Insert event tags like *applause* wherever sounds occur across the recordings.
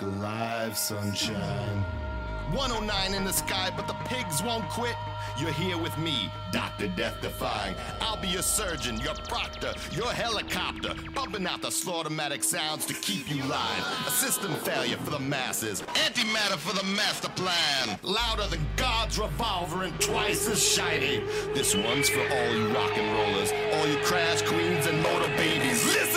Look alive, sunshine. 109 in the sky, but the pigs won't quit. You're here with me, Dr. Death Defying. I'll be your surgeon, your proctor, your helicopter, bumping out the slaughtermatic sounds to keep you live. A system failure for the masses, antimatter for the master plan. Louder than God's revolver and twice as shiny. This one's for all you rock and rollers, all you crash queens and motor babies. Listen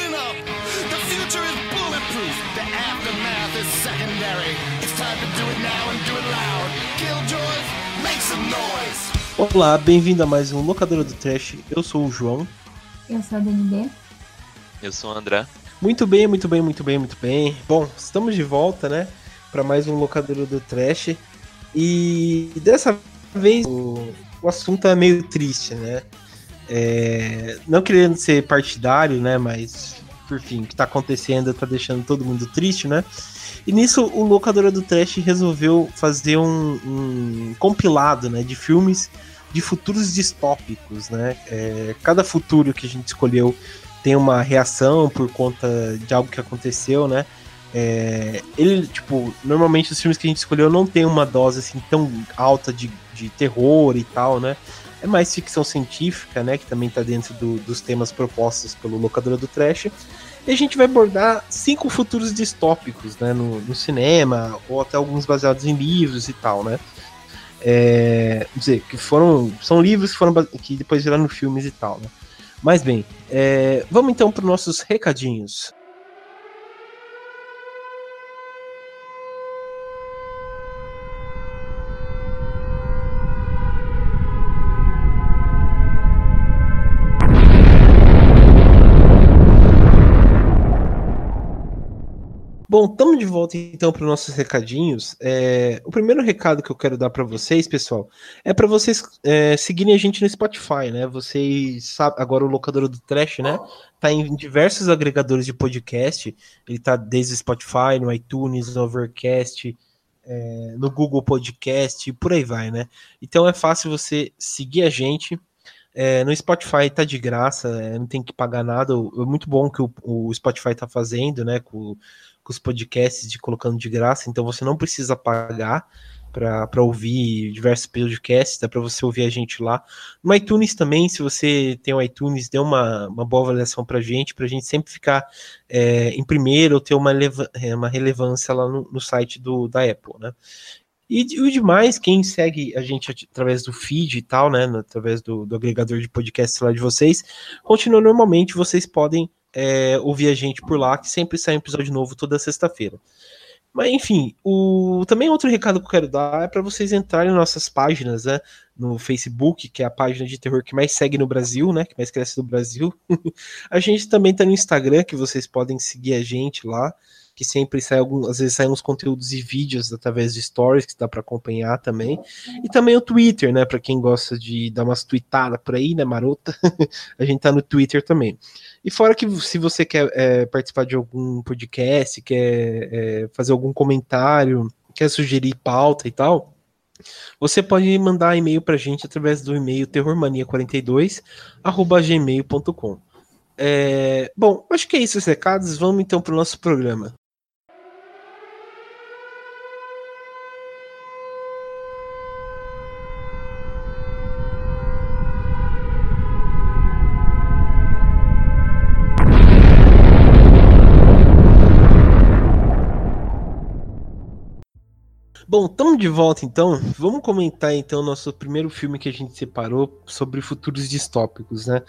Olá, bem-vindo a mais um Locadora do Trash. Eu sou o João. Eu sou a DNB. Eu sou o André. Muito bem, muito bem, muito bem, muito bem. Bom, estamos de volta, né, para mais um Locadora do Trash. E dessa vez o, o assunto é meio triste, né? É, não querendo ser partidário, né, mas por fim, o que tá acontecendo tá deixando todo mundo triste, né? E nisso o Locadora do Trash resolveu fazer um, um compilado, né, de filmes de futuros distópicos, né? É, cada futuro que a gente escolheu tem uma reação por conta de algo que aconteceu, né? É, ele, tipo, normalmente os filmes que a gente escolheu não tem uma dose assim tão alta de, de terror e tal, né? É mais ficção científica, né? Que também tá dentro do, dos temas propostos pelo Locadora do Trash. E a gente vai abordar cinco futuros distópicos, né? No, no cinema, ou até alguns baseados em livros e tal, né? É, dizer, que foram. São livros que foram que depois viraram filmes e tal, né? Mas bem, é, vamos então para os nossos recadinhos. Bom, estamos de volta então para os nossos recadinhos. É, o primeiro recado que eu quero dar para vocês, pessoal, é para vocês é, seguirem a gente no Spotify, né? Vocês sabem, agora o locador do Trash, né? Tá em diversos agregadores de podcast. Ele tá desde Spotify, no iTunes, no Overcast, é, no Google Podcast, por aí vai, né? Então é fácil você seguir a gente. É, no Spotify tá de graça, é, não tem que pagar nada. É muito bom que o, o Spotify tá fazendo, né? Com, com os podcasts de colocando de graça, então você não precisa pagar para ouvir diversos podcasts, dá para você ouvir a gente lá. No iTunes também, se você tem o iTunes, dê uma, uma boa avaliação para gente, para a gente sempre ficar é, em primeiro ou ter uma, uma relevância lá no, no site do, da Apple, né? E, o demais, quem segue a gente através do feed e tal, né, através do, do agregador de podcast lá de vocês, continua normalmente, vocês podem é, ouvir a gente por lá, que sempre sai um episódio novo toda sexta-feira. Mas enfim, o também outro recado que eu quero dar é para vocês entrarem em nossas páginas, né? No Facebook, que é a página de terror que mais segue no Brasil, né? Que mais cresce no Brasil. *laughs* a gente também tá no Instagram, que vocês podem seguir a gente lá que sempre sai algum, às vezes saem uns conteúdos e vídeos através de stories que dá para acompanhar também. E também o Twitter, né, para quem gosta de dar umas tweetadas por aí, né, marota. *laughs* a gente tá no Twitter também. E fora que se você quer é, participar de algum podcast, quer é, fazer algum comentário, quer sugerir pauta e tal, você pode mandar e-mail pra gente através do e-mail terrormania42@gmail.com. É, bom, acho que é isso os recados. Vamos então para o nosso programa. Bom, estamos de volta então. Vamos comentar então o nosso primeiro filme que a gente separou sobre futuros distópicos, né?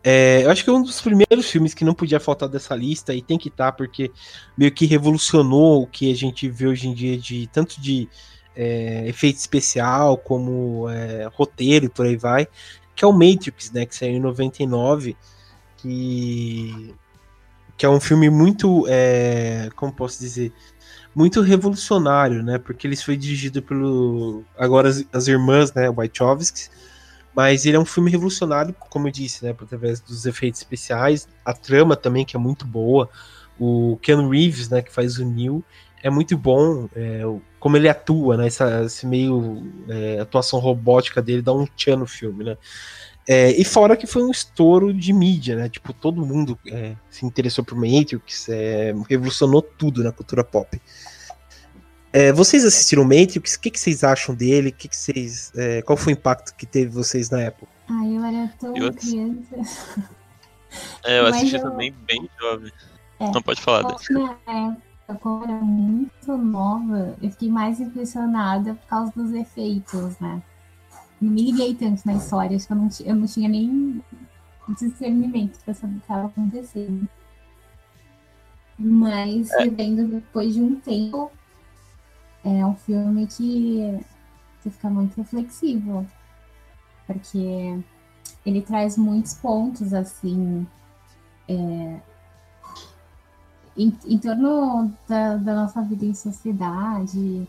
É, eu acho que é um dos primeiros filmes que não podia faltar dessa lista e tem que estar, tá, porque meio que revolucionou o que a gente vê hoje em dia de tanto de é, efeito especial como é, roteiro e por aí vai, que é o Matrix, né? Que saiu em 99, que, que é um filme muito. É, como posso dizer? muito revolucionário, né? Porque ele foi dirigido pelo agora as, as irmãs, né, Wachowski, mas ele é um filme revolucionário, como eu disse, né, através dos efeitos especiais, a trama também que é muito boa, o Ken Reeves, né, que faz o Neil, é muito bom, é, como ele atua, né, essa, esse meio é, atuação robótica dele dá um tchan no filme, né. É, e fora que foi um estouro de mídia, né? Tipo, todo mundo é, se interessou por Matrix, é, revolucionou tudo na cultura pop. É, vocês assistiram Matrix? O que, que vocês acham dele? Que que vocês, é, qual foi o impacto que teve vocês na época? Ah, eu era tão eu criança. É, eu assisti eu... também bem jovem. É, Não pode falar. Na época, como eu era muito nova, eu fiquei mais impressionada por causa dos efeitos, né? Não me liguei tanto na história, acho que eu não, eu não tinha nem discernimento pra saber o que estava acontecendo. Mas, é. vendo depois de um tempo, é um filme que você fica muito reflexivo, porque ele traz muitos pontos assim é, em, em, torno da, da, nossa vida em sociedade,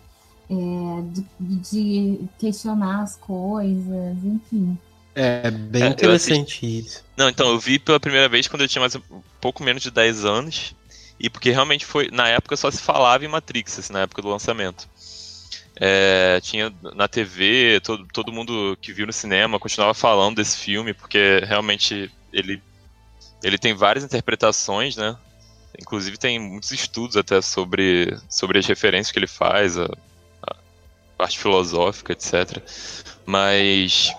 é, de, de, questionar as coisas, enfim. É bem é, interessante isso. Não, então eu vi pela primeira vez quando eu tinha mais um pouco menos de 10 anos. E porque realmente foi. Na época só se falava em Matrix, assim, na época do lançamento. É, tinha na TV, todo, todo mundo que viu no cinema continuava falando desse filme, porque realmente ele, ele tem várias interpretações, né? Inclusive tem muitos estudos até sobre, sobre as referências que ele faz, a, a parte filosófica, etc. Mas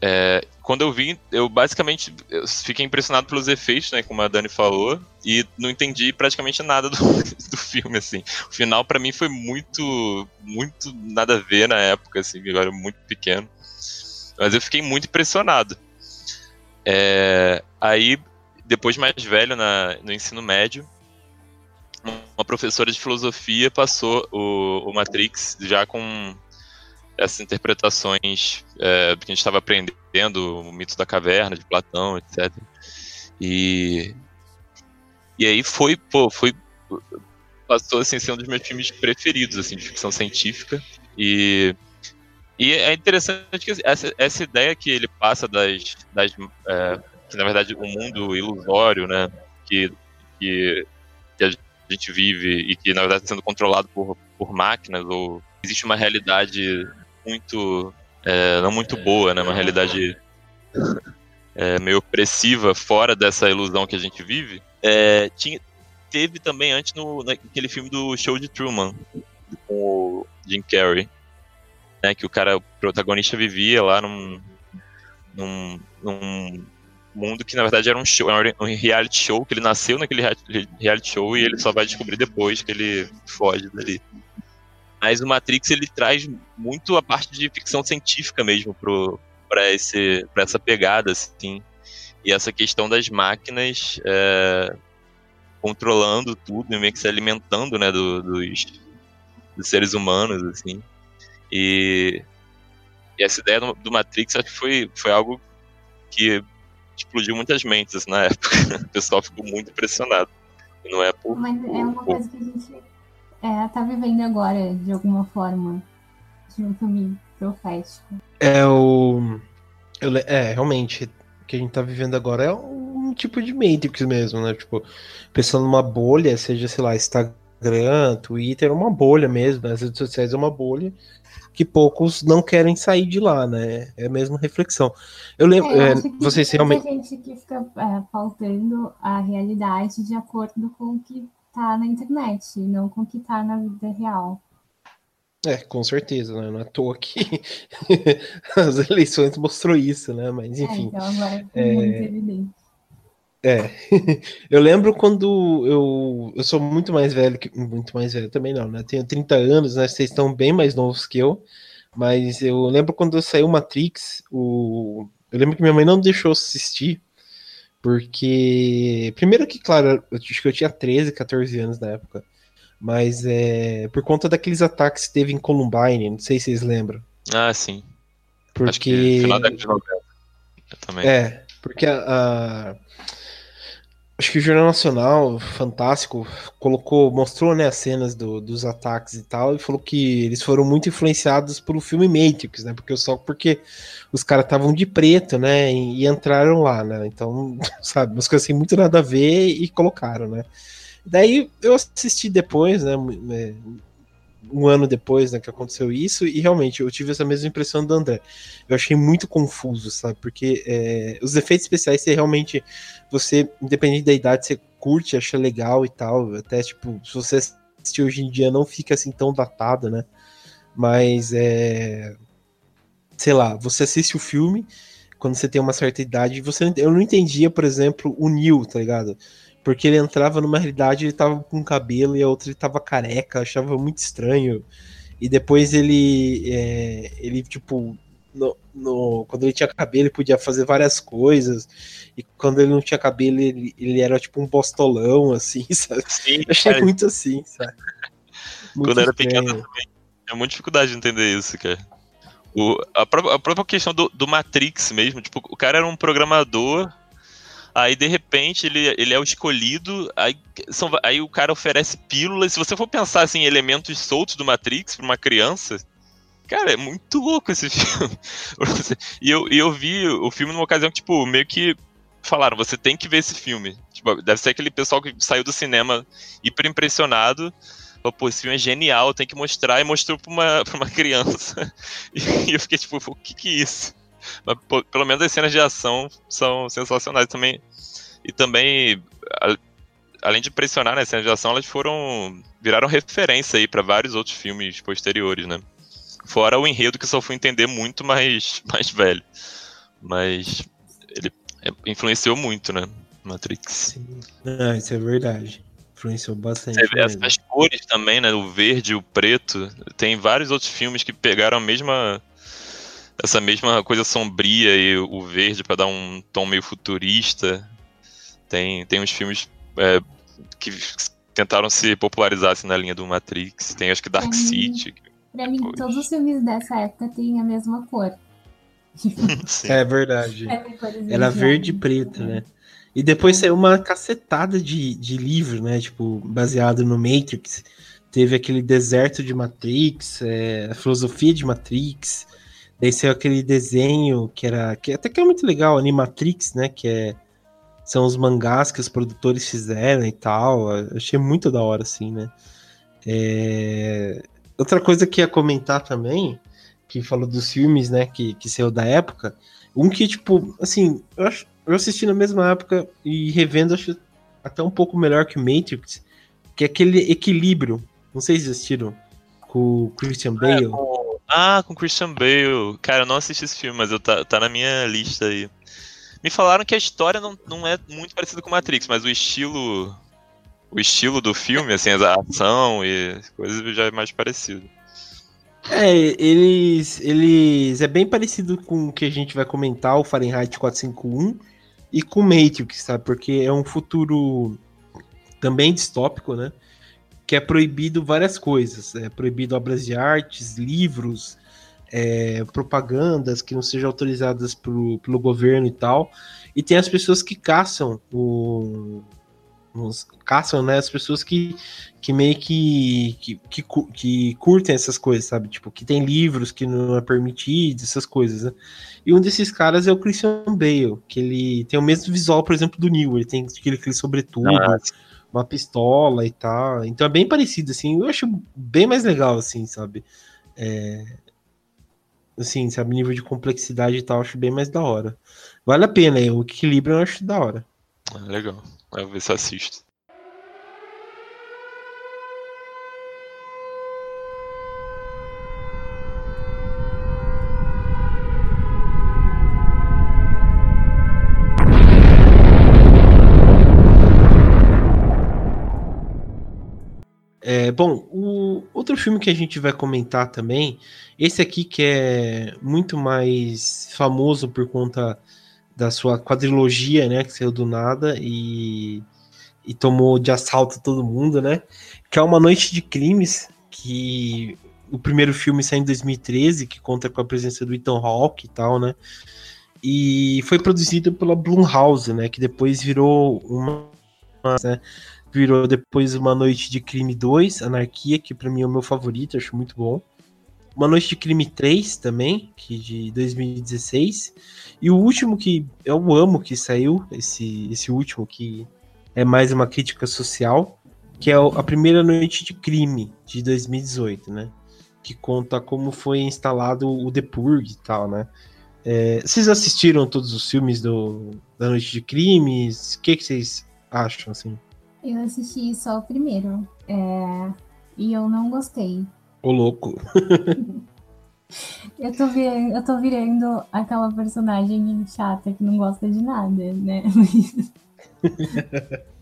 é, quando eu vi, eu basicamente eu fiquei impressionado pelos efeitos, né, como a Dani falou, e não entendi praticamente nada do, *laughs* do filme, assim. O final para mim foi muito, muito nada a ver na época, assim, eu era muito pequeno. Mas eu fiquei muito impressionado. É, aí, depois mais velho, na, no ensino médio, uma professora de filosofia passou o, o Matrix já com essas interpretações é, que a gente estava aprendendo, o mito da caverna, de Platão, etc. E, e aí foi, pô, foi passou assim, a ser um dos meus filmes preferidos assim, de ficção científica. E, e é interessante que essa, essa ideia que ele passa das, das é, que na verdade o um mundo ilusório, né, que, que, que a gente vive e que na verdade está sendo controlado por, por máquinas ou existe uma realidade muito. É, não muito boa, né? Uma realidade é, meio opressiva fora dessa ilusão que a gente vive. É, tinha, teve também antes no, naquele filme do Show de Truman, com o Jim Carrey. Né, que o cara, o protagonista vivia lá num, num, num mundo que na verdade era um show, um reality show, que ele nasceu naquele reality show e ele só vai descobrir depois que ele foge dali. Mas o Matrix ele traz muito a parte de ficção científica mesmo para esse para essa pegada assim. E essa questão das máquinas é, controlando tudo e meio que se alimentando né do, dos, dos, seres humanos assim. E, e essa ideia do, do, Matrix acho que foi foi algo que explodiu muitas mentes assim, na época. *laughs* O pessoal ficou muito impressionado. Não é por, mas é uma coisa que a gente é, tá vivendo agora, de alguma forma, de um filme profético. É o. Eu, é, realmente, o que a gente tá vivendo agora é um tipo de Matrix mesmo, né? Tipo, pensando numa bolha, seja, sei lá, Instagram, Twitter, uma bolha mesmo, né? as redes sociais é uma bolha que poucos não querem sair de lá, né? É a mesma reflexão. Eu lembro, é, eu é, vocês realmente. Tem gente que fica é, pautando a realidade de acordo com o que tá na internet, não com o que tá na vida real. É, com certeza, né? Não é à toa que *laughs* as eleições mostrou isso, né? Mas é, enfim. É, então agora é muito evidente. É, *laughs* eu lembro quando eu, eu sou muito mais velho que. Muito mais velho também não, né? Tenho 30 anos, né? Vocês estão bem mais novos que eu. Mas eu lembro quando saiu Matrix, o... eu lembro que minha mãe não deixou assistir, porque, primeiro que, claro, eu acho que eu tinha 13, 14 anos na época. Mas é por conta daqueles ataques que teve em Columbine, não sei se vocês lembram. Ah, sim. Porque. Acho que final da também. É, porque a, a, Acho que o Jornal Nacional, fantástico, colocou, mostrou né, as cenas do, dos ataques e tal, e falou que eles foram muito influenciados pelo filme Matrix, né? Porque só porque os caras estavam de preto, né? E, e, entraram lá, né? Então, *laughs* sabe, umas coisas assim muito nada a ver e colocaram, né? Daí eu assisti depois, né? Um ano depois, né, que aconteceu isso, e realmente eu tive essa mesma impressão do André. Eu achei muito confuso, sabe? Porque é, os efeitos especiais, você realmente, você, independente da idade, você curte, acha legal e tal. Até, tipo, se você assistir hoje em dia, não fica assim tão datado, né? Mas é. Sei lá, você assiste o filme quando você tem uma certa idade, você eu não entendia, por exemplo, o Neil, tá ligado? Porque ele entrava numa realidade, ele tava com cabelo e a outra ele tava careca, achava muito estranho. E depois ele, é, ele tipo, no, no, quando ele tinha cabelo, ele podia fazer várias coisas. E quando ele não tinha cabelo, ele, ele era tipo um bostolão, *laughs* assim, sabe? Sim, eu achei cara. muito assim, sabe? Muito quando era pequeno também, tinha muita dificuldade de entender isso, cara. O, a, própria, a própria questão do, do Matrix mesmo, tipo, o cara era um programador Aí, de repente, ele, ele é o escolhido. Aí, são, aí o cara oferece pílulas. Se você for pensar assim, em elementos soltos do Matrix para uma criança, cara, é muito louco esse *laughs* filme. e eu, eu vi o filme numa ocasião que, tipo, meio que falaram: você tem que ver esse filme. Tipo, deve ser aquele pessoal que saiu do cinema hiper impressionado. Falou, pô, esse filme é genial, tem que mostrar. E mostrou pra uma, pra uma *laughs* criança. E eu fiquei tipo, o que que é isso? Mas, pô, pelo menos as cenas de ação são sensacionais também. E também, a, além de pressionar nas cenas de ação, elas foram. viraram referência aí para vários outros filmes posteriores, né? Fora o enredo que só fui entender muito mais, *laughs* mais velho. Mas ele é, influenciou muito, né? Matrix. Sim. Ah, isso é verdade. Influenciou bastante. As, as cores também, né? O verde, o preto. Tem vários outros filmes que pegaram a mesma essa mesma coisa sombria e o verde para dar um tom meio futurista. Tem, tem uns filmes é, que tentaram se popularizar assim, na linha do Matrix. Tem acho que Dark pra City. Mim, pra mim, todos os filmes dessa época têm a mesma cor. *laughs* *laughs* é verdade. É Era verde e preto, né? E depois saiu uma cacetada de, de livro, né? Tipo, baseado no Matrix. Teve aquele deserto de Matrix, é, a filosofia de Matrix. Daí saiu aquele desenho que era. que até que é muito legal, Animatrix, né? Que é. São os mangás que os produtores fizeram e tal. Eu achei muito da hora, assim, né? É... Outra coisa que ia comentar também, que falou dos filmes, né? Que, que saiu da época. Um que, tipo, assim, eu, acho, eu assisti na mesma época e revendo, acho até um pouco melhor que o Matrix, que é aquele equilíbrio. Não sei se assistiram. Com o Christian é, Bale. É, ah, com Christian Bale. Cara, eu não assisti esse filme, mas eu tá, tá na minha lista aí. Me falaram que a história não, não é muito parecida com Matrix, mas o estilo. O estilo do filme, assim, a ação e coisas já é mais parecido. É, eles, eles. É bem parecido com o que a gente vai comentar, o Fahrenheit 451, e com Matrix, sabe? Porque é um futuro também distópico, né? Que é proibido várias coisas. É proibido obras de artes, livros, é, propagandas que não sejam autorizadas pro, pelo governo e tal. E tem as pessoas que caçam o. Os, caçam, né? As pessoas que, que meio que, que, que, que, curtem essas coisas, sabe? Tipo, que tem livros que não é permitido, essas coisas, né? E um desses caras é o Christian Bale, que ele tem o mesmo visual, por exemplo, do Neil. Ele tem aquele, aquele sobretudo. Ah, uma pistola e tal. Então é bem parecido, assim. Eu acho bem mais legal, assim, sabe? É... Assim, sabe? Nível de complexidade e tal, acho bem mais da hora. Vale a pena, o equilíbrio eu acho da hora. Ah, legal. Eu vou ver se assisto. É, bom, o outro filme que a gente vai comentar também, esse aqui que é muito mais famoso por conta da sua quadrilogia, né, que saiu do nada e, e tomou de assalto todo mundo, né, que é Uma Noite de Crimes, que o primeiro filme saiu em 2013, que conta com a presença do Ethan Hawke e tal, né, e foi produzido pela Blumhouse, né, que depois virou uma, né, virou depois Uma Noite de Crime 2, Anarquia, que para mim é o meu favorito, acho muito bom. Uma Noite de Crime 3 também, que de 2016. E o último que eu amo que saiu, esse, esse último que é mais uma crítica social, que é a primeira noite de crime de 2018, né? Que conta como foi instalado o The Purge e tal, né? É, vocês assistiram todos os filmes do, da Noite de Crimes? O que, que vocês acham, assim? Eu assisti só o primeiro. É... E eu não gostei. Ô, louco. *laughs* eu, tô virando, eu tô virando aquela personagem chata que não gosta de nada, né? *laughs*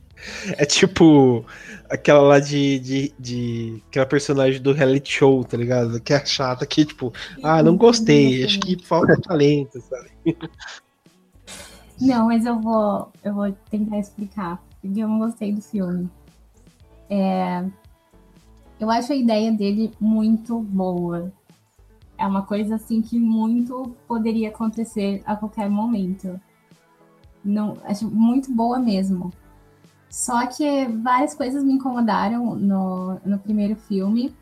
É tipo aquela lá de, de, de, aquela personagem do reality show, tá ligado? Que é chata, que tipo, ah, não gostei, acho que falta talento, sabe? Não, mas eu vou, eu vou tentar explicar, porque eu não gostei do filme. É, eu acho a ideia dele muito boa. É uma coisa assim que muito poderia acontecer a qualquer momento. Não, acho muito boa mesmo. Só que várias coisas me incomodaram no, no primeiro filme.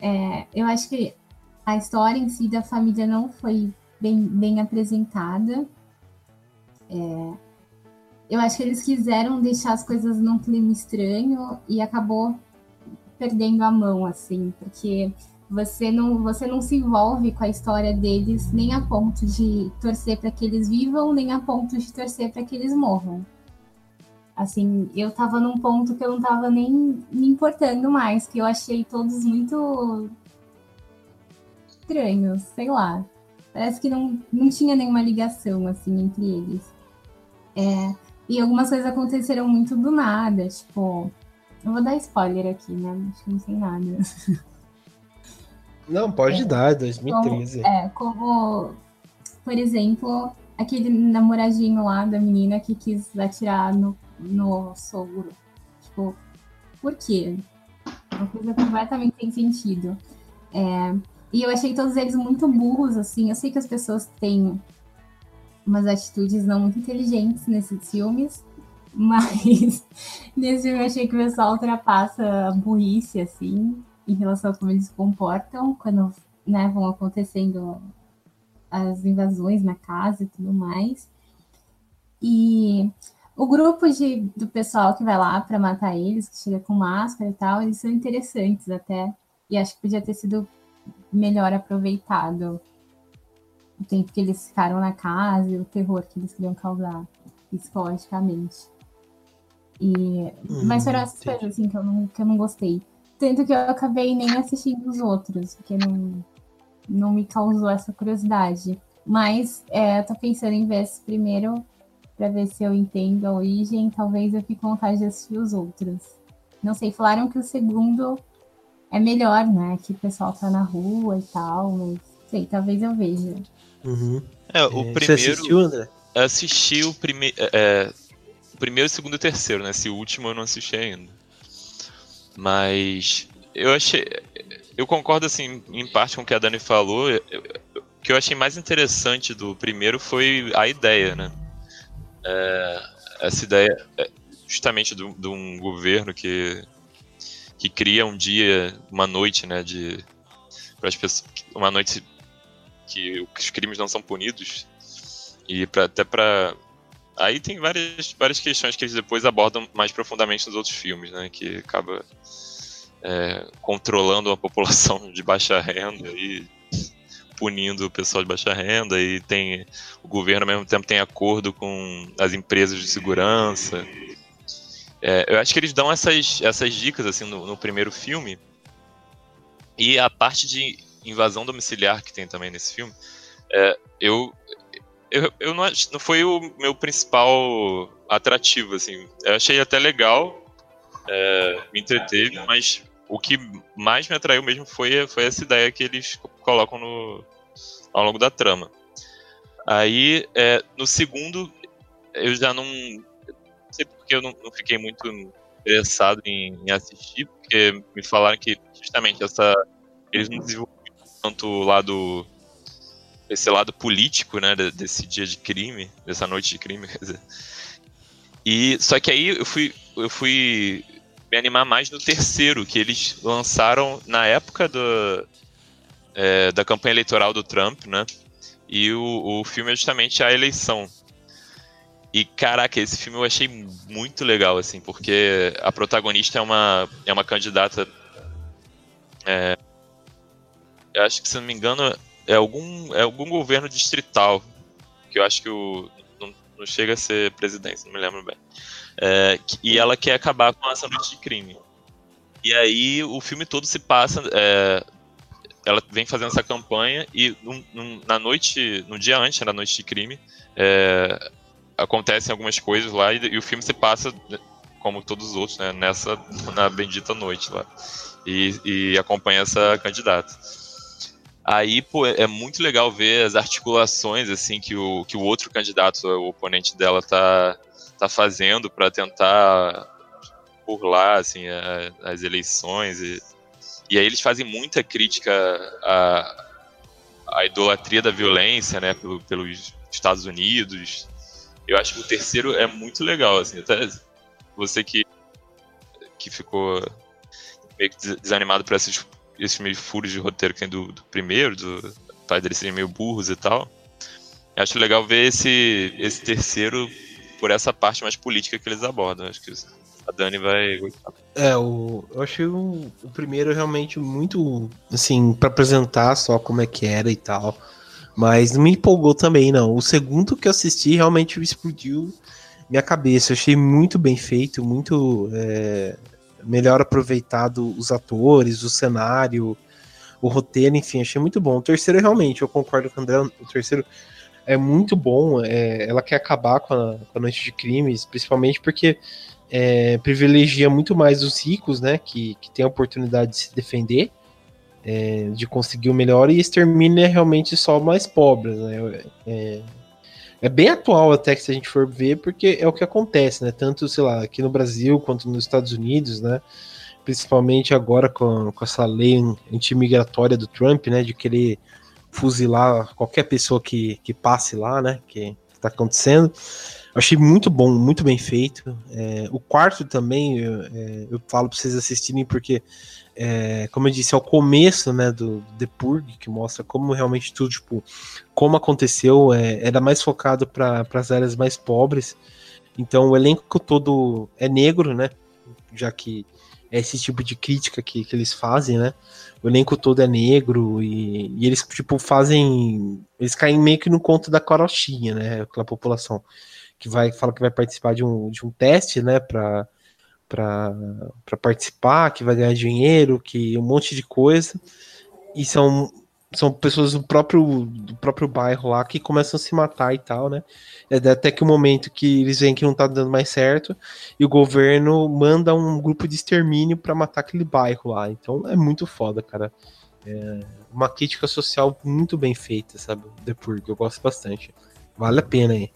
É, eu acho que a história em si da família não foi bem, bem apresentada. É, eu acho que eles quiseram deixar as coisas num clima estranho e acabou perdendo a mão, assim, porque você não, você não se envolve com a história deles nem a ponto de torcer para que eles vivam, nem a ponto de torcer para que eles morram. Assim, eu tava num ponto que eu não tava nem me importando mais, que eu achei todos muito estranhos, sei lá. Parece que não, não tinha nenhuma ligação, assim, entre eles. É, e algumas coisas aconteceram muito do nada, tipo... Eu vou dar spoiler aqui, né? Acho que não sei nada. *laughs* Não, pode é, dar, 2013. Como, é, como, por exemplo, aquele namoradinho lá da menina que quis atirar no no sogro. Tipo, por quê? Uma coisa completamente sem sentido. É, e eu achei todos eles muito burros, assim. Eu sei que as pessoas têm umas atitudes não muito inteligentes nesses filmes, mas *laughs* nesse filme eu achei que o pessoal ultrapassa a burrice, assim, em relação a como eles se comportam quando né, vão acontecendo as invasões na casa e tudo mais. E o grupo de, do pessoal que vai lá para matar eles, que chega com máscara e tal, eles são interessantes até. E acho que podia ter sido melhor aproveitado o tempo que eles ficaram na casa e o terror que eles queriam causar psicologicamente. E, hum, mas foram essas coisas assim, que eu, não, que eu não gostei. Tanto que eu acabei nem assistindo os outros, porque não, não me causou essa curiosidade. Mas é, eu tô pensando em ver esse primeiro para ver se eu entendo a origem. Talvez eu fique com vontade de assistir os outros. Não sei, falaram que o segundo é melhor, né? Que o pessoal tá na rua e tal, mas sei, talvez eu veja. Uhum. É, o é, primeiro. Você assistiu, André? Assisti o primeiro. É, é, primeiro, segundo e terceiro, né? Esse último eu não assisti ainda. Mas eu achei. Eu concordo, assim, em parte com o que a Dani falou. o que eu achei mais interessante do primeiro foi a ideia, né? é, essa ideia é justamente de, de, um governo que, que cria um dia, uma noite, né, de para as pessoas, uma noite que os crimes não são punidos. E para até para aí tem várias várias questões que eles depois abordam mais profundamente nos outros filmes, né, que acaba é, controlando a *laughs* população de baixa renda e punindo o pessoal de baixa renda. E tem o governo ao mesmo tempo tem acordo com as empresas de segurança. É, eu acho que eles dão essas, essas dicas assim no, no, primeiro filme. E a parte de invasão domiciliar que tem também nesse filme, é, eu, eu, eu não, não foi o meu principal atrativo assim. Eu achei até legal, é, me entreteve, mas o que mais me atraiu mesmo foi, foi essa ideia que eles colocam no, ao longo da trama. Aí, é, no segundo, eu já não. Não sei porque eu não, não fiquei muito interessado em, em, assistir, porque me falaram que justamente essa. Eles não desenvolveram tanto o lado. Esse lado político, né, desse dia de crime, dessa noite de crime, *laughs* quer dizer. E, só que aí eu fui, eu fui me animar mais no terceiro, que eles lançaram na época do, é, da campanha eleitoral do Trump, né? E o, o filme é justamente a eleição. E caraca, esse filme eu achei muito legal, assim, porque a protagonista é uma, é uma candidata. É, eu acho que, se não me engano, é algum, é algum governo distrital. Que eu acho que o. Não, não chega a ser presidente, não me lembro bem. É, e ela quer acabar com essa noite de crime. E aí o filme todo se passa. É, ela vem fazendo essa campanha e num, num, na noite, no dia antes da noite de crime, é, acontecem algumas coisas lá e, e, o filme se passa como todos os outros, né, nessa na bendita noite lá e, e acompanha essa candidata. Aí, pô, é muito legal ver as articulações assim que o, que o outro candidato, o oponente dela, tá, tá fazendo para tentar burlar assim a, as eleições e, e aí eles fazem muita crítica à, à idolatria da violência, né, pelo, pelos Estados Unidos. Eu acho que o terceiro é muito legal, assim, até você que que ficou meio que desanimado por esses, esses meio furos de roteiro que tem do, do primeiro, do pai deles serem meio burros e tal. Eu acho legal ver esse, esse terceiro por essa parte mais política que eles abordam. Acho que a Dani vai gostar. É, o, eu achei o, o primeiro realmente muito, assim, para apresentar só como é que era e tal. Mas não me empolgou também, não. O segundo que eu assisti realmente explodiu minha cabeça. Eu achei muito bem feito, muito é, melhor aproveitado os atores, o cenário, o roteiro, enfim, achei muito bom. O terceiro, realmente, eu concordo com o André, o terceiro é muito bom. É, ela quer acabar com a, com a noite de crimes, principalmente porque é, privilegia muito mais os ricos, né, que, que tem a oportunidade de se defender, é, de conseguir o melhor, e extermina realmente só mais pobres, né, é, bem atual até que se a gente for ver, porque é o que acontece, né, tanto, sei lá, aqui no Brasil quanto nos Estados Unidos, né, principalmente agora com, com essa lei antimigratória do Trump, né, de querer fuzilar qualquer pessoa que, que passe lá, né, que está acontecendo, achei muito bom, muito bem feito. É, o quarto também, eu, é, eu falo para vocês assistirem, porque, é, como eu disse, é o começo né, do The Purge, que mostra como realmente tudo, tipo, como aconteceu, é, era mais focado para as áreas mais pobres. Então o elenco todo é negro, né? Já que é esse tipo de crítica que, que eles fazem, né? O elenco todo é negro e, e eles, tipo, fazem. Eles caem meio que no conto da carochinha, né? Aquela população que vai fala que vai participar de um, de um teste, né, para para participar, que vai ganhar dinheiro, que um monte de coisa. E são são pessoas do próprio do próprio bairro lá que começam a se matar e tal, né? É até que o momento que eles veem que não tá dando mais certo e o governo manda um grupo de extermínio para matar aquele bairro lá. Então é muito foda, cara. É uma crítica social muito bem feita, sabe? The Purge, eu gosto bastante. Vale a pena aí.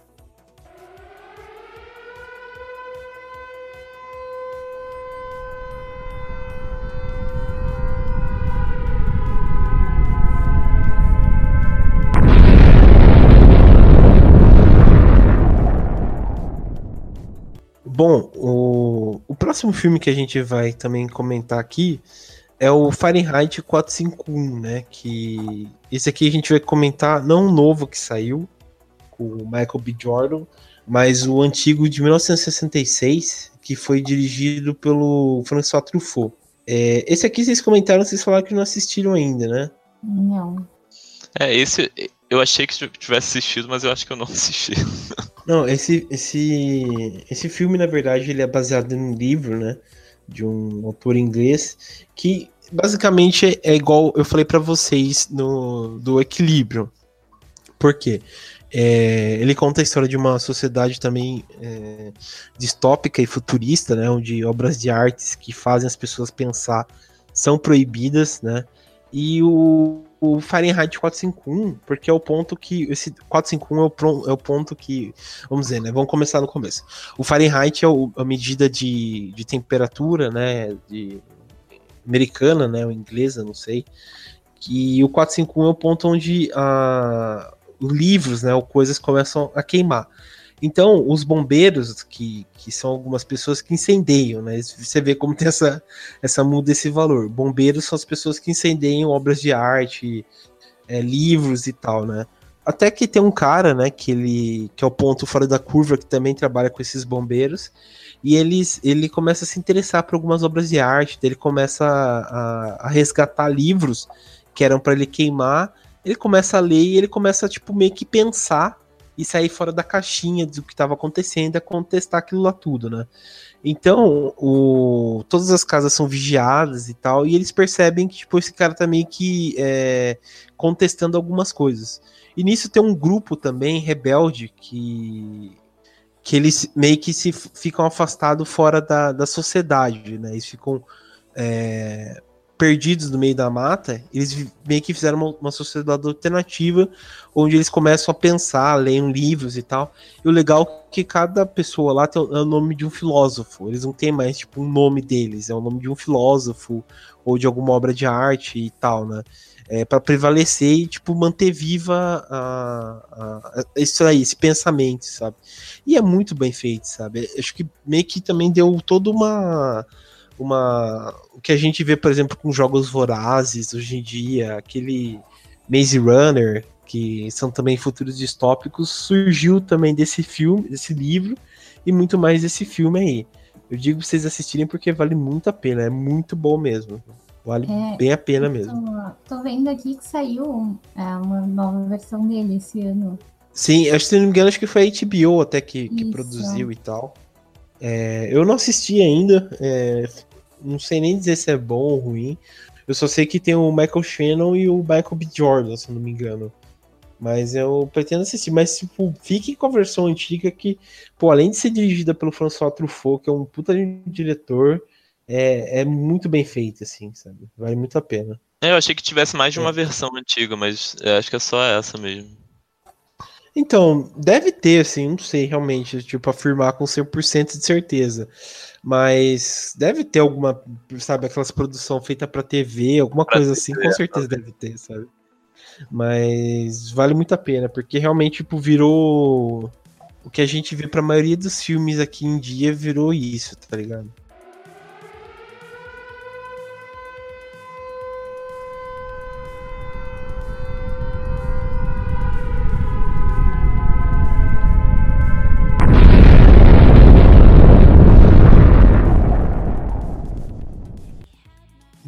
Bom, o, o próximo filme que a gente vai também comentar aqui é o Fahrenheit 451, né? Que esse aqui a gente vai comentar não o novo que saiu com o Michael B. Jordan, mas o antigo de 1966 que foi dirigido pelo François Truffaut. É, esse aqui vocês comentaram, vocês falaram que não assistiram ainda, né? Não. É, esse eu achei que tivesse assistido, mas eu acho que eu não *laughs* assisti. Não, esse, esse, esse filme, na verdade, ele é baseado em um livro, né? De um autor inglês, que basicamente é igual eu falei para vocês no, do equilíbrio. Por quê? É, ele conta a história de uma sociedade também é, distópica e futurista, né? Onde obras de artes que fazem as pessoas pensar são proibidas, né? E o, o Fahrenheit 451, porque é o ponto que. Esse 451 é o, é o ponto que. Vamos dizer, né? Vamos começar no começo. O Fahrenheit é o, a medida de, de temperatura, né? De, americana, né? Ou inglesa, não sei. Que o 451 é o ponto onde a, livros, né? Ou coisas começam a queimar. Então, os bombeiros, que, que são algumas pessoas que incendeiam, né? Você vê como tem essa, essa muda esse valor. Bombeiros são as pessoas que incendeiam obras de arte, é, livros e tal, né? até que tem um cara, né, que ele que é o ponto fora da curva que também trabalha com esses bombeiros e eles, ele começa a se interessar por algumas obras de arte, ele começa a, a resgatar livros que eram para ele queimar, ele começa a ler e ele começa tipo meio que pensar e sair fora da caixinha do que estava acontecendo, a contestar aquilo lá tudo, né? Então, o, todas as casas são vigiadas e tal, e eles percebem que tipo, esse cara tá meio que é, contestando algumas coisas. E nisso tem um grupo também rebelde que que eles meio que se ficam afastados fora da, da sociedade, né? Eles ficam é, perdidos no meio da mata, eles meio que fizeram uma, uma, sociedade alternativa onde eles começam a pensar, leem livros e tal. E o legal é que cada pessoa lá tem o, é o nome de um filósofo. Eles não têm mais tipo um nome deles, é o nome de um filósofo ou de alguma obra de arte e tal, né? É, para prevalecer e tipo manter viva a, a, isso aí, esse pensamento, sabe? E é muito bem feito, sabe? Acho que meio que também deu toda uma uma o que a gente vê, por exemplo, com jogos vorazes hoje em dia, aquele Maze Runner, que são também futuros distópicos, surgiu também desse filme, desse livro e muito mais desse filme aí. Eu digo pra vocês assistirem porque vale muito a pena, é muito bom mesmo. Vale é, bem a pena mesmo. Tô, tô, vendo aqui que saiu é, uma nova versão dele esse ano. Sim, acho, se não me engano, acho que foi a HBO até que, que produziu e tal. É, eu não assisti ainda, é, não sei nem dizer se é bom ou ruim. Eu só sei que tem o Michael Shannon e o Michael B. Jordan, se não me engano. Mas eu pretendo assistir. Mas, tipo, fique com a versão antiga que, pô, além de ser dirigida pelo François Truffaut, que é um puta diretor, é, é muito bem feita, assim, sabe? Vale muito a pena. É, eu achei que tivesse mais de uma é. versão antiga, mas acho que é só essa mesmo. Então, deve ter, assim, não sei realmente, tipo, afirmar com 100% de certeza. Mas deve ter alguma, sabe, aquelas produção feita para TV, alguma pra coisa assim, com certeza deve ter, sabe? Mas vale muito a pena, porque realmente, tipo, virou. O que a gente vê pra maioria dos filmes aqui em dia virou isso, tá ligado?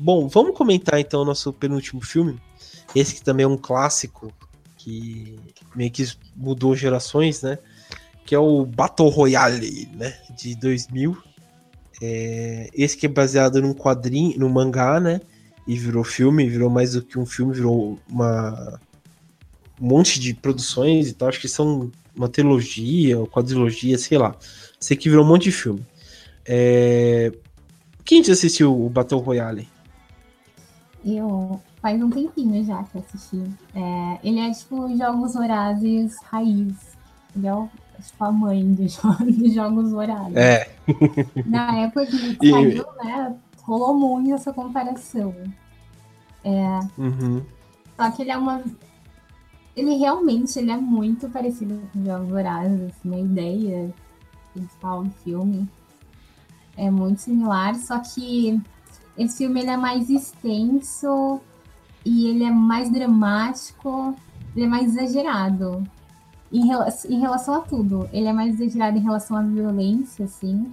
Bom, vamos comentar então o nosso penúltimo filme. Esse que também é um clássico que meio que mudou gerações, né? Que é o Battle Royale, né? De 2000. É, esse que é baseado num quadrinho, num mangá, né? E virou filme, virou mais do que um filme, virou uma um monte de produções e tal. Acho que são uma trilogia, ou quadrilogia, sei lá. Sei que virou um monte de filme. É... Quem já assistiu o Battle Royale? Eu faz um tempinho já que eu assisti. É, ele é tipo Jogos Vorazes raiz. Ele é o, tipo a mãe *laughs* dos, Jogos Vorazes. É. Na época que *laughs* e... saiu, né, rolou muito essa comparação. É, uhum. Só que ele é uma. Ele realmente ele é muito parecido com Jogos Vorazes, assim, a ideia principal do filme é muito similar, só que esse filme ele é mais extenso e ele é mais dramático, ele é mais exagerado. Em, em relação a tudo, ele é mais exagerado em relação à violência, assim.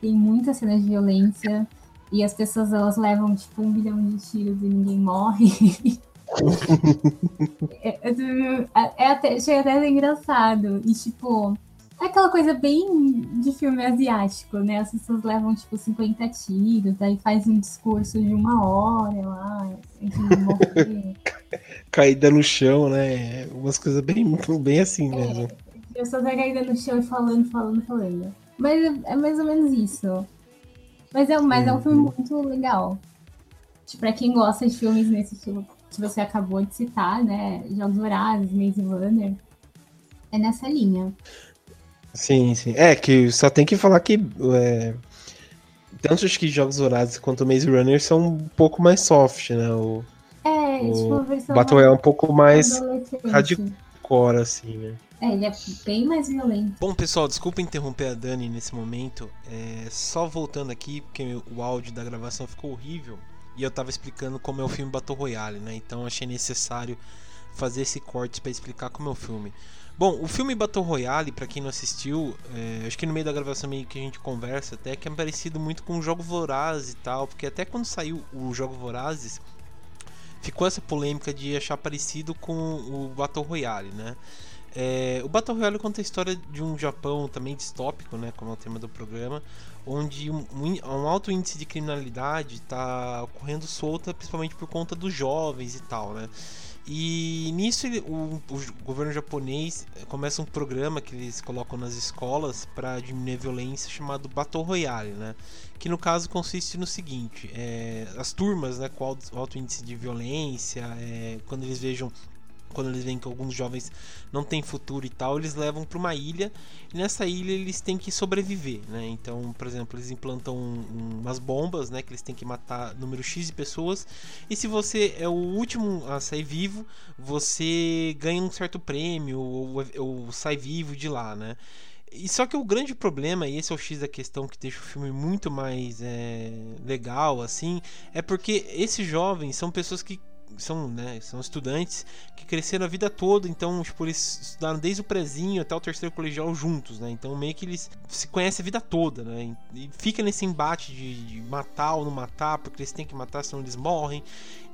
Tem muitas cenas de violência e as pessoas elas levam tipo um milhão de tiros e ninguém morre. *laughs* *laughs* é, é, é, até, chega até a ser engraçado. E tipo, é aquela coisa bem de filme asiático, né? As pessoas levam, tipo, 50 tiros, aí faz um discurso de uma hora lá, enfim, *laughs* Caída no chão, né? Umas coisas bem, bem assim é, mesmo. As pessoas vai caída no chão e falando, falando, falando. Mas é, é mais ou menos isso. Mas é, mas é um filme uhum. muito legal. Tipo, pra quem gosta de filmes nesse estilo que você acabou de citar, né? Jogos Vorazes, Maze Runner. É nessa linha. Sim, sim. É, que só tem que falar que. É, tanto acho que Jogos Vorazes quanto Maze Runner são um pouco mais soft, né? O, é, o tipo, a versão. Battle é um pouco mais hardcore, assim, né? É, ele é bem mais violento. Bom, pessoal, desculpa interromper a Dani nesse momento. É, só voltando aqui, porque o áudio da gravação ficou horrível. E eu tava explicando como é o filme Battle Royale, né? Então achei necessário fazer esse corte para explicar como é o filme. Bom, o filme Battle Royale, para quem não assistiu, é, acho que no meio da gravação meio que a gente conversa até que é parecido muito com o Jogo Vorazes e tal, porque até quando saiu o Jogo Vorazes, ficou essa polêmica de achar parecido com o Battle Royale, né? É, o Battle Royale conta a história de um Japão também distópico, né, como é o tema do programa, onde um, um alto índice de criminalidade está ocorrendo solta, principalmente por conta dos jovens e tal, né? E nisso ele, o, o, governo japonês eh, começa um programa que eles colocam nas escolas para diminuir a violência chamado Battle Royale, né? Que no caso consiste no seguinte: é, as turmas, né, com alto índice de violência, é, quando eles vejam quando eles veem que alguns jovens não têm futuro e tal, eles levam para uma ilha e nessa ilha eles têm que sobreviver, né? Então, por exemplo, eles implantam um, umas bombas, né? Que eles têm que matar número X de pessoas e se você é o último a sair vivo, você ganha um certo prêmio ou, ou sai vivo de lá, né? E só que o grande problema, e esse é o X da questão que deixa o filme muito mais é, legal, assim, é porque esses jovens são pessoas que são, né, são estudantes que cresceram a vida toda, então, tipo, eles estudaram desde o prezinho até o terceiro colegial juntos, né? Então, meio que eles se conhecem a vida toda, né? E fica nesse embate de, de matar ou não matar, porque eles têm que matar, senão eles morrem.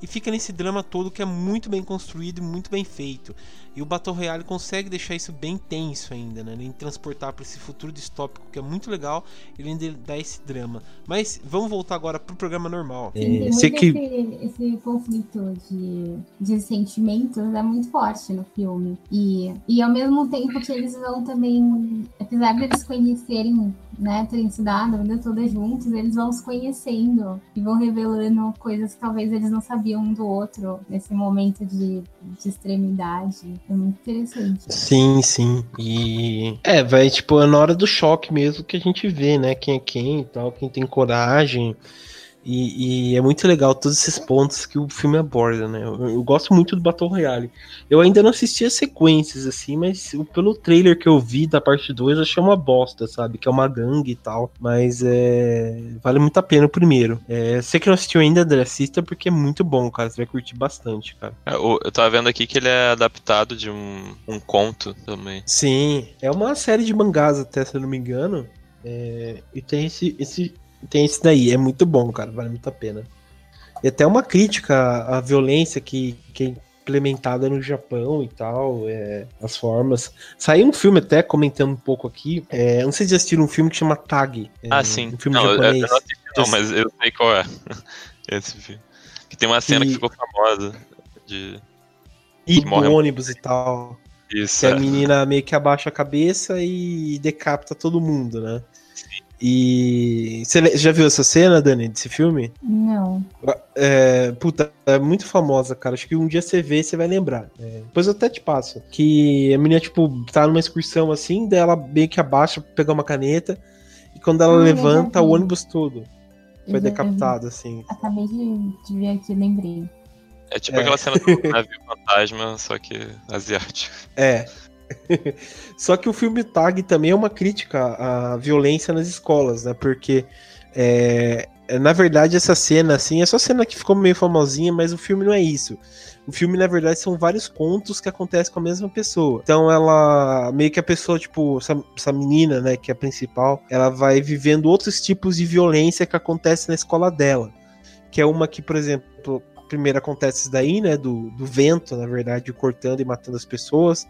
E fica nesse drama todo que é muito bem construído e muito bem feito. E o Battle Royale consegue deixar isso bem tenso ainda, né? Ele transportar para esse futuro distópico que é muito legal, ele ainda dá esse drama. Mas vamos voltar agora pro programa normal. Tem muito que... esse, esse conflito de, de sentimentos é muito forte no filme. E, e ao mesmo tempo que eles vão também, apesar de eles conhecerem, né, terem estudado a vida toda juntos, eles vão se conhecendo e vão revelando coisas que talvez eles não sabiam um do outro nesse momento de, de extremidade. É muito interessante. Sim, sim. E é, vai, tipo, é na hora do choque mesmo que a gente vê, né, quem é quem e tal, quem tem coragem. E, e, é muito legal todos esses pontos que o filme aborda, né? Eu, eu, gosto muito do Battle Royale. Eu ainda não assisti as sequências, assim, mas pelo trailer que eu vi da parte 2, achei uma bosta, sabe? Que é uma gangue e tal. Mas é. Vale muito a pena o primeiro. É, você que não assistiu ainda, André, assista porque é muito bom, cara. Você vai curtir bastante, cara. É, eu tava vendo aqui que ele é adaptado de um, um conto também. Sim, é uma série de mangás, até, se eu não me engano. É, e tem esse, esse tem esse daí, é muito bom, cara, vale muito a pena. E até uma crítica à violência que, que é implementada no Japão e tal, é, as formas. Saiu um filme até, comentando um pouco aqui, é, não sei se já assistiram um filme que chama Tag. É, ah, sim. Um filme não, japonês. Eu, eu não assisti não, mas eu sei qual é *laughs* esse filme. Que tem uma cena e... que ficou famosa de... E do ônibus e tal. Isso, que é. a menina meio que abaixa a cabeça e decapita todo mundo, né? E você já viu essa cena, Dani, desse filme? Não. É, puta, é muito famosa, cara. Acho que um dia você vê, você vai lembrar. É, depois eu até te passo. Que a menina, tipo, tá numa excursão assim, daí ela meio que abaixa pra pegar uma caneta. E quando ela ah, levanta, o ônibus todo foi decapitado, assim. Acabei de, de ver aqui, lembrei. É tipo é. aquela cena do *laughs* navio fantasma, só que asiático. É. *laughs* Só que o filme Tag também é uma crítica à violência nas escolas, né? Porque é, é, na verdade essa cena assim é só cena que ficou meio famosinha, mas o filme não é isso. O filme na verdade são vários contos que acontecem com a mesma pessoa. Então ela meio que a pessoa tipo essa, essa menina, né, que é a principal, ela vai vivendo outros tipos de violência que acontece na escola dela. Que é uma que, por exemplo, primeiro acontece isso daí, né, do, do vento, na verdade, cortando e matando as pessoas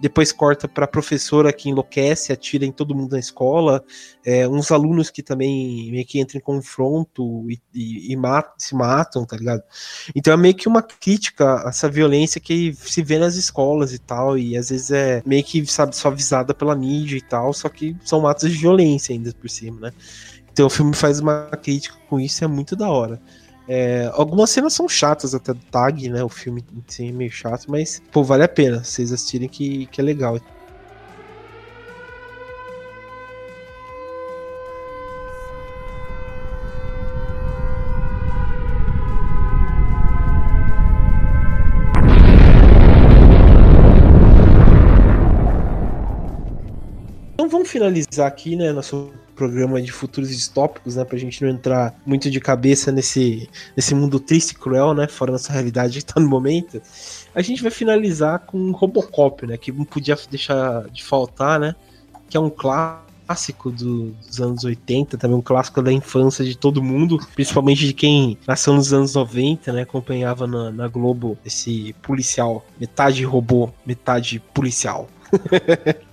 depois corta para a professora que enlouquece, atira em todo mundo na escola, é, uns alunos que também meio que entram em confronto e, e, e se matam, tá ligado? Então é meio que uma crítica a essa violência que se vê nas escolas e tal, e às vezes é meio que, sabe, suavizada pela mídia e tal, só que são atos de violência ainda por cima, né? Então o filme faz uma crítica com isso, é muito da hora. É, algumas cenas são chatas até do Tag, né? O filme em é meio chato, mas, pô, vale a pena vocês assistirem que, que é legal. Finalizar aqui, né, nosso programa de futuros distópicos, né, pra gente não entrar muito de cabeça nesse, nesse mundo triste e cruel, né, fora nossa realidade que tá no momento. A gente vai finalizar com Robocop, né, que não podia deixar de faltar, né, que é um clássico do, dos anos 80, também um clássico da infância de todo mundo, principalmente de quem nasceu nos anos 90, né, acompanhava na, na Globo esse policial, metade robô, metade policial. *laughs*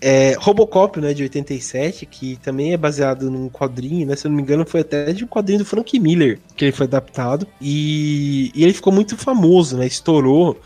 É, Robocop, né, de 87, que também é baseado num quadrinho, né, se eu não me engano foi até de um quadrinho do Frank Miller, que ele foi adaptado, e, e ele ficou muito famoso, né, estourou,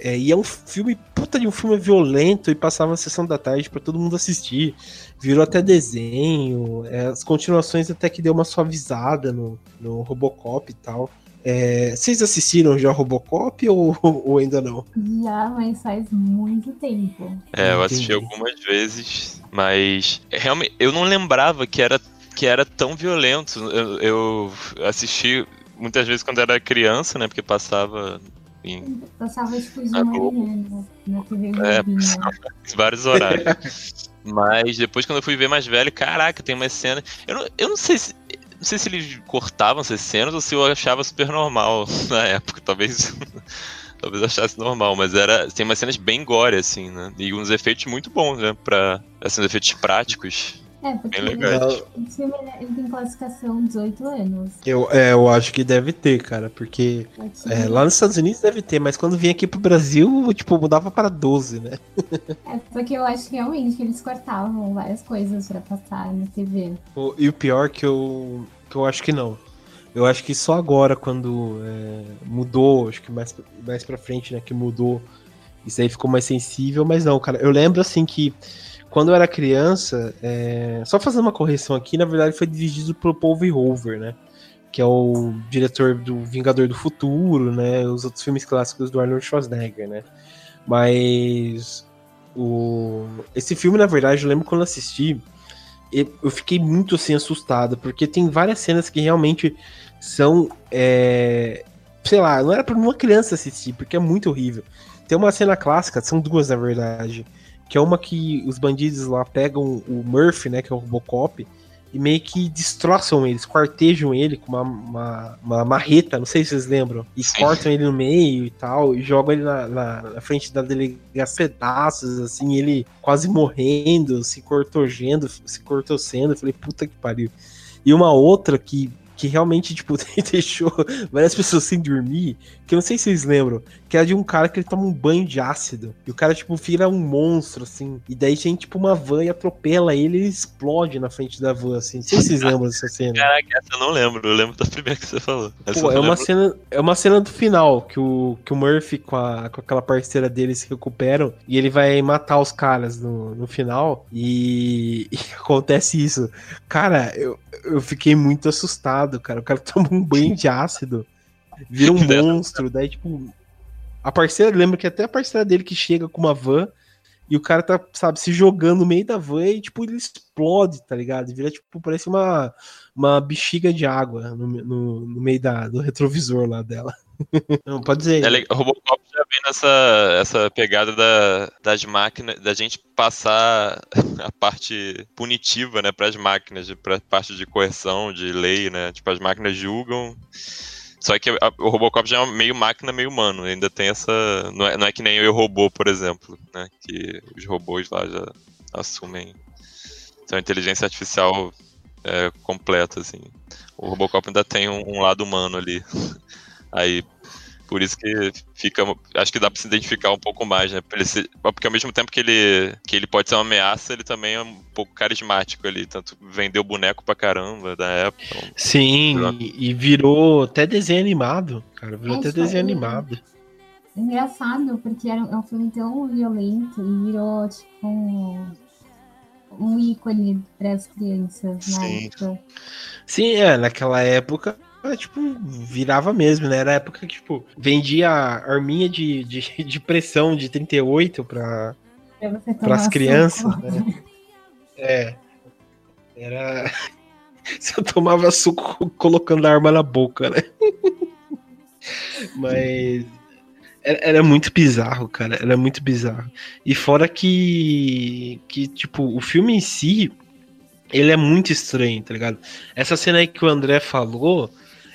é, e é um filme, puta de um filme violento, e passava na sessão da tarde para todo mundo assistir, virou até desenho, é, as continuações até que deu uma suavizada no, no Robocop e tal, é, vocês assistiram já Robocop ou, *laughs* ou, ainda não? Já, mas faz muito tempo. É, eu assisti Entendi. algumas vezes, mas realmente eu não lembrava que era, que era tão violento. Eu, eu assisti muitas vezes quando era criança, né? Porque passava em... Passava tipo de manhã na TV é, vários horários. *laughs* Mas depois, quando eu fui ver mais velho, caraca, tem uma cena. Eu não, eu não sei se. Não sei se eles cortavam essas cenas ou se eu achava super normal *laughs* na época. Talvez. *laughs* talvez achasse normal, mas era. Tem umas cenas bem gore, assim, né? E uns efeitos muito bons, né? Pra. Assim, efeitos práticos. É, porque bem o filme ele tem classificação 18 anos. Eu, é, eu acho que deve ter, cara, porque é, lá nos Estados Unidos deve ter, mas quando vinha aqui pro Brasil, tipo, mudava para 12, né? é, porque eu acho que realmente que eles cortavam várias coisas para passar na TV. E o pior que eu, que eu acho que não. Eu acho que só agora, quando é, mudou, acho que mais, mais pra frente, né, que mudou, isso aí ficou mais sensível, mas não, cara, eu lembro assim que quando eu era criança, é... só fazendo uma correção aqui, na verdade foi dirigido pelo Paul Verhoeven, né? Que é o diretor do Vingador do Futuro, né? Os outros filmes clássicos do Arnold Schwarzenegger, né? Mas o... esse filme, na verdade, eu lembro quando eu assisti, eu fiquei muito assim assustado, porque tem várias cenas que realmente são. É... Sei lá, não era para uma criança assistir, porque é muito horrível. Tem uma cena clássica, são duas na verdade, que é uma que os bandidos lá pegam o Murphy, né, que é o Robocop, e meio que destroçam ele, quartejam ele com uma, uma, uma marreta, não sei se vocês lembram, e Sim. cortam ele no meio e tal, e jogam ele na, na, na frente da delegacia pedaços, assim, ele quase morrendo, se cortojendo, se cortocendo, eu falei, puta que pariu. E uma outra que que realmente, tipo, *laughs* deixou várias pessoas sem dormir, que eu não sei se vocês lembram, que era de um cara que ele toma um banho de ácido, e o cara, tipo, vira um monstro, assim, e daí tem, tipo, uma van e atropela ele e ele explode na frente da van, assim, não sei se vocês lembram dessa cena. Caraca, essa eu não lembro, eu lembro da primeira que você falou. Essa Pô, é uma, cena, é uma cena do final, que o, que o Murphy com, a, com aquela parceira dele se recuperam, e ele vai matar os caras no, no final, e, *laughs* e acontece isso. Cara, eu, eu fiquei muito assustado, cara. O cara *laughs* toma um banho de ácido, vira um *laughs* monstro. Daí, tipo, a parceira, lembra que até a parceira dele que chega com uma van e o cara tá, sabe, se jogando no meio da van e, tipo, ele explode, tá ligado? Vira, tipo, parece uma, uma bexiga de água no, no, no meio da, do retrovisor lá dela. *laughs* Não, pode dizer. É, o Robocop já vem nessa essa pegada da, das máquinas, da gente passar *laughs* a parte punitiva, né, para as máquinas, para a parte de coerção, de lei, né? Tipo, as máquinas julgam. Só que o Robocop já é meio máquina, meio humano. Ainda tem essa. Não é, não é que nem eu robô, por exemplo, né? Que os robôs lá já assumem. São inteligência artificial é, completa, assim. O Robocop ainda tem um, um lado humano ali. *laughs* Aí, por isso que fica. Acho que dá pra se identificar um pouco mais, né? Porque ao mesmo tempo que ele, que ele pode ser uma ameaça, ele também é um pouco carismático ali. Tanto vendeu boneco pra caramba da época. Então, Sim, e, e virou até desenho animado, cara. Virou é, até desenho animado. É engraçado, porque era um filme tão violento e virou, tipo, um, um ícone para as crianças na Sim. época. Sim, é, naquela época tipo, virava mesmo, né? Era a época que, tipo, vendia arminha de, de, *laughs* de pressão de 38 para as crianças, né? É. Era. *laughs* Você tomava suco colocando a arma na boca, né? Mas. Era, era muito bizarro, cara. Era muito bizarro. E fora que. que, tipo, o filme em si. Ele é muito estranho, tá ligado? Essa cena aí que o André falou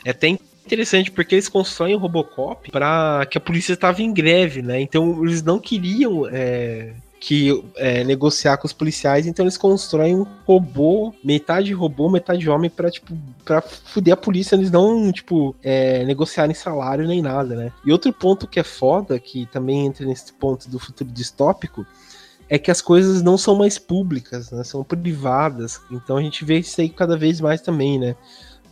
é até interessante porque eles constroem o Robocop para que a polícia estava em greve, né? Então eles não queriam é, que é, negociar com os policiais, então eles constroem um robô, metade robô, metade homem, pra, tipo, pra fuder a polícia, eles não, tipo, é, negociarem salário nem nada, né? E outro ponto que é foda, que também entra nesse ponto do futuro distópico, é que as coisas não são mais públicas, né? São privadas. Então a gente vê isso aí cada vez mais também, né?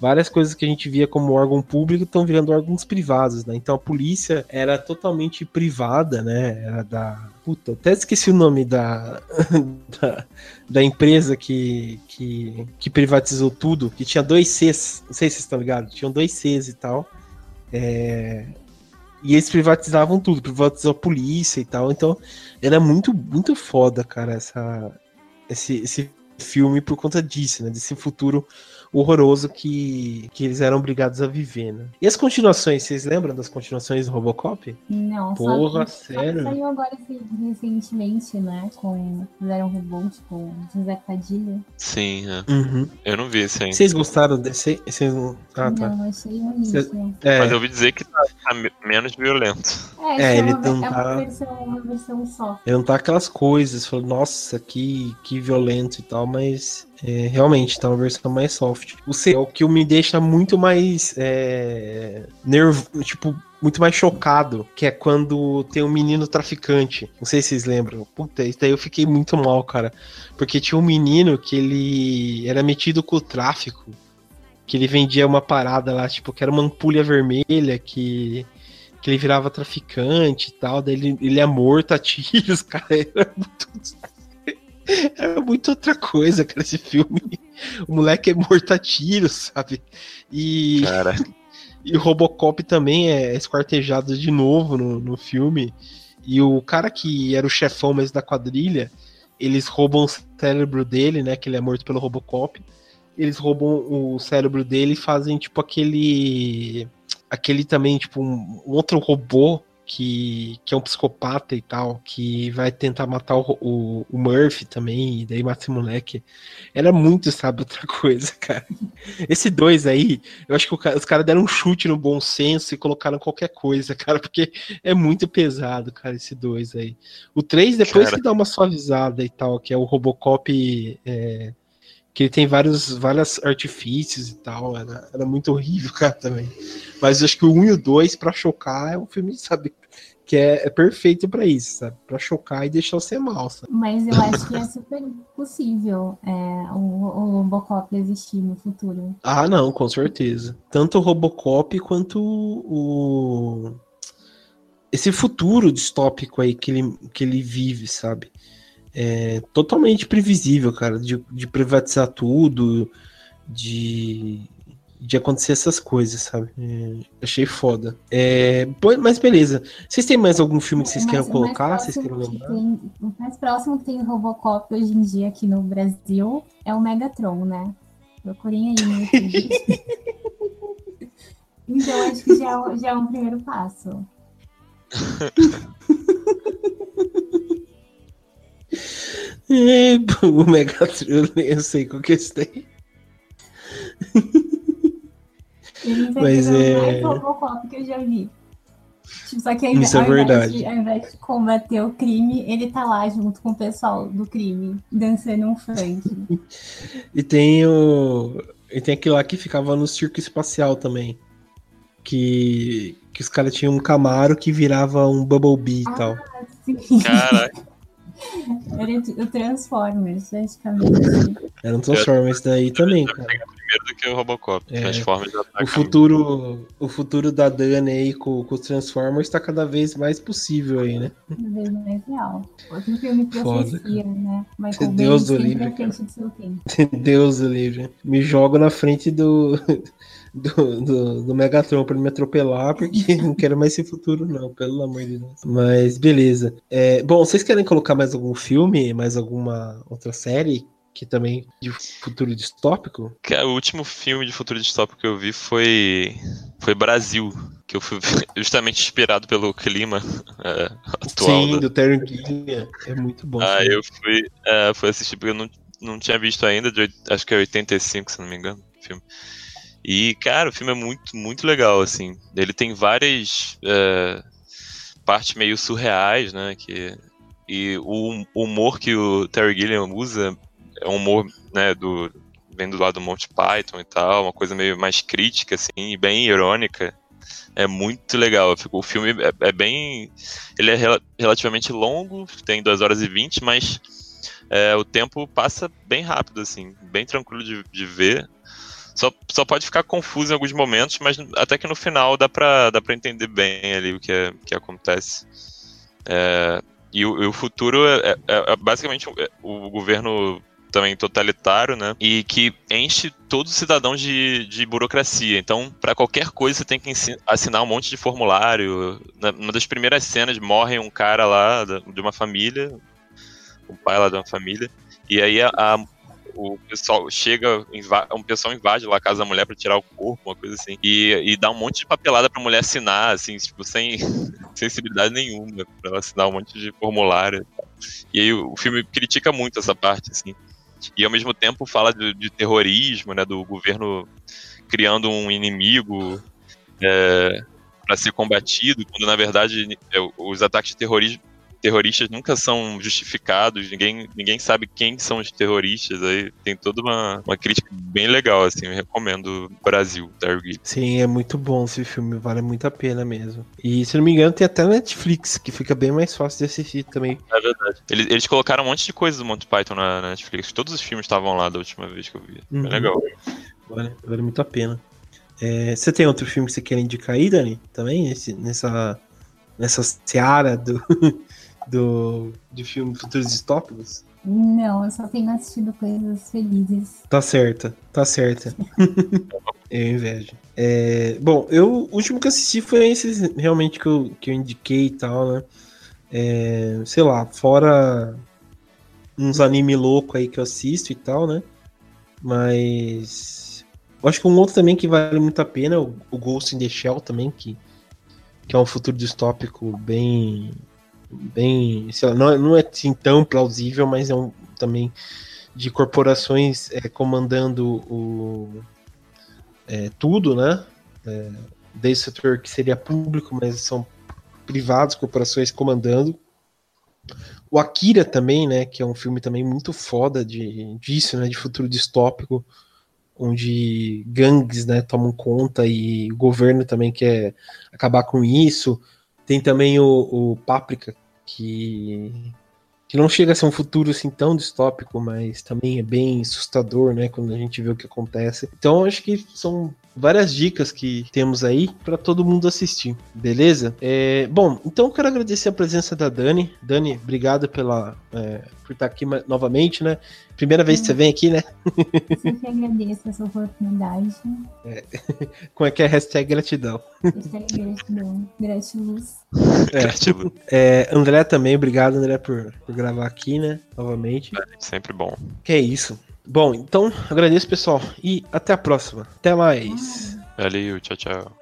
Várias coisas que a gente via como órgão público estão virando órgãos privados, né? Então a polícia era totalmente privada, né? Era da. Puta, até esqueci o nome da, *laughs* da, da, empresa que, que, que privatizou tudo, que tinha dois Cs, não sei se vocês estão ligados, tinham dois Cs e tal. É, e eles privatizavam tudo, privatizou a polícia e tal. Então era muito, muito foda, cara, essa, esse, esse filme por conta disso, né? Desse futuro horroroso que, que eles eram obrigados a viver, né? E as continuações, vocês lembram das continuações do Robocop? Não, Porra, só, sério? Só saiu agora recentemente, né? Com fizeram um reboot com José Padilha. Sim, é. Uhum. eu não vi esse ainda. Vocês gostaram desse? Vocês... Ah, tá. Não, achei horrível. É, Mas eu ouvi dizer que tá, tá menos violento. É, É, é, ele uma, não é tá- uma versão, uma versão só. ele não tá aquelas coisas, falou, nossa, que, que violento e tal, mas é, realmente tá uma versão mais soft. O C é o que me deixa muito mais é, nervo, tipo, muito mais chocado, que é quando tem um menino traficante. Não sei se vocês lembram. Puta, isso daí eu fiquei muito mal, cara. Porque tinha um menino que ele era metido com o tráfico. Que ele vendia uma parada lá, tipo, que era uma ampulha vermelha que que ele virava traficante e tal, daí ele, ele é morto a *laughs* tiros, cara, era muito, era muito outra coisa, cara, esse filme. O moleque é morto a tiros, sabe? E, Cara, e o Robocop também é esquartejado de novo no, no filme. E o cara que era o chefão mesmo da quadrilha, eles roubam o cérebro dele, né? Que ele é morto pelo Robocop. Eles roubam o cérebro dele e fazem tipo aquele. Aquele também, tipo, um, um outro robô que, que é um psicopata e tal, que vai tentar matar o, o, o Murphy também, e daí mata esse moleque. Era muito, sabe, *laughs* outra coisa, cara. Esse dois aí, eu acho que os caras deram um chute no bom senso e colocaram qualquer coisa, *laughs* cara, porque é muito pesado, cara, esse dois aí. O três depois Cara. que dá uma suavizada e tal, que é o Robocop. é, que ele tem vários, vários artifícios e tal, era, era muito horrível, *laughs* cara, também. Mas acho que o 1 e o 2, pra chocar, é um filme, sabe, que é, é perfeito pra isso, sabe? Pra chocar e deixar você mal, sabe? Mas eu acho que é super possível é, o, o Robocop existir no futuro. Ah, não, com certeza. Tanto o Robocop quanto o. Esse futuro distópico aí que ele, que ele vive, sabe? É totalmente previsível, cara, de, de privatizar tudo, de, de acontecer essas coisas, sabe? É, achei foda. É, mas beleza. Vocês têm mais algum filme que vocês mais colocar? Vocês queiram que lembrar? tem- O mais próximo que tem Robocop hoje em dia aqui no Brasil é o Megatron, né? Procurem aí no YouTube. *laughs* então acho que já, é já é um primeiro passo. *laughs* É, *laughs* o Megatron, eu sei qual que esse daí. Ele Mas é é- mais que eu já vi. Tipo, só que ao Isso é ao invés verdade. de, ao invés de combater o crime, ele tá lá junto com o pessoal do crime, dançando um funk. *laughs* E tem o. E tem aquele lá que ficava no circo espacial também. Que. Que os caras tinham um Camaro que virava um Bumblebee e tal. Assim, caraca. Era o Transformers, praticamente. assim. Era um Transformers daí também, cara. Primeiro do que o Robocop. É. Transformers tá O futuro, o futuro da Dani aí com, com os Transformers tá cada vez mais possível aí, né? Cada vez mais real. Outro filme profecia, né? Michael Deus do livre. *laughs* Deus do livre. Me jogo na frente do, *laughs* do, do, do Megatron pra ele me atropelar, porque *laughs* não quero mais esse futuro, não, pelo amor de Deus. Mas beleza. É, bom, vocês querem colocar mais algum filme, mais alguma outra série que também de futuro distópico. O último filme de futuro distópico que eu vi foi foi Brasil, que eu fui *laughs* justamente inspirado pelo clima é, atual. Sim, do Terry Gilliam. É muito bom. Ah, eu fui, é, fui assistir porque eu não, não tinha visto ainda, de, acho que é 85, se não me engano, filme. E, cara, o filme é muito, muito legal, assim. Ele tem várias é, partes meio surreais, né? Que, e o, humor que o Terry Gilliam usa é um humor, né, do, vem do lado do Monty Python e tal, uma coisa meio mais crítica, assim, bem irônica. É muito legal. O filme é, é bem. Ele é rel relativamente longo, tem 2 horas e 20, mas é, o tempo passa bem rápido, assim, bem tranquilo de, de ver. Só, só pode ficar confuso em alguns momentos, mas até que no final dá pra, dá pra entender bem ali o que, é, que acontece. É, e, o, e, o, futuro é, é, é basicamente o, o governo também totalitário, né? E que enche todos os cidadãos de, de burocracia. Então, para qualquer coisa, você tem que assinar um monte de formulário. Na, uma das primeiras cenas, morre um cara lá de uma família, um pai lá de uma família, e aí a, a o pessoal chega, um pessoal invade lá a casa da mulher para tirar o corpo, uma coisa assim, e, e dá um monte de papelada pra mulher assinar, assim, tipo, sem *laughs* sensibilidade nenhuma, pra ela assinar um monte de formulário. E aí o filme critica muito essa parte, assim e ao mesmo tempo fala de, de terrorismo, né, do governo criando um inimigo é, para ser combatido, quando na verdade é, os ataques de terrorismo terroristas nunca são justificados, ninguém, ninguém sabe quem são os terroristas. Aí tem toda uma, uma crítica bem legal, assim, eu recomendo Brasil, Target. Sim, é muito bom esse filme, vale muito a pena mesmo. E se não me engano, tem até Netflix, que fica bem mais fácil de assistir também. É verdade. Eles, eles colocaram um monte de coisa do Monty Python na, na Netflix, todos os filmes estavam lá da última vez que eu vi. Uhum. Bem legal. Vale, vale muito a pena. É, você tem outro filme que você quer indicar aí, Dani? Também? Esse, nessa, nessa seara do, *laughs* do, de filme Futuros Distópicos? Não, eu só tenho assistido coisas felizes. Tá certa, tá certa. *laughs* eu invejo. É, bom, eu, o último que assisti foi esse realmente que eu, que eu indiquei e tal, né? É, sei lá, fora uns anime louco aí que eu assisto e tal, né? Mas. Eu acho que um outro também que vale muito a pena é o, o Ghost in the Shell também, que, que é um futuro distópico bem bem. Lá, não, é, não é assim tão plausível, mas é um também de corporações é, comandando o, é, tudo, né? É, desde setor que seria público, mas são privados, corporações comandando. O Akira também, né? Que é um filme também muito foda de, disso, né? De futuro distópico, onde gangues, né? Tomam conta e o governo também quer acabar com isso. Tem também o, o Páprica, que, que não chega a ser um futuro assim tão distópico, mas também é bem assustador, né? Quando a gente vê o que acontece. Então acho que são várias dicas que temos aí para todo mundo assistir, beleza? É, bom, então eu quero agradecer a presença da Dani. Dani, obrigado pela, é, por estar aqui novamente, né? Primeira vez que você vem aqui, né? Sempre agradeço essa oportunidade. É. *laughs* Como é que é? Hashtag gratidão. Hashtag gratidão. Gratiluz. É. é, André também, obrigado, André, por, por gravar aqui, né? Novamente. Sempre bom. Que é isso. Bom, então agradeço, pessoal, e até a próxima. Até mais. Valeu, tchau, tchau.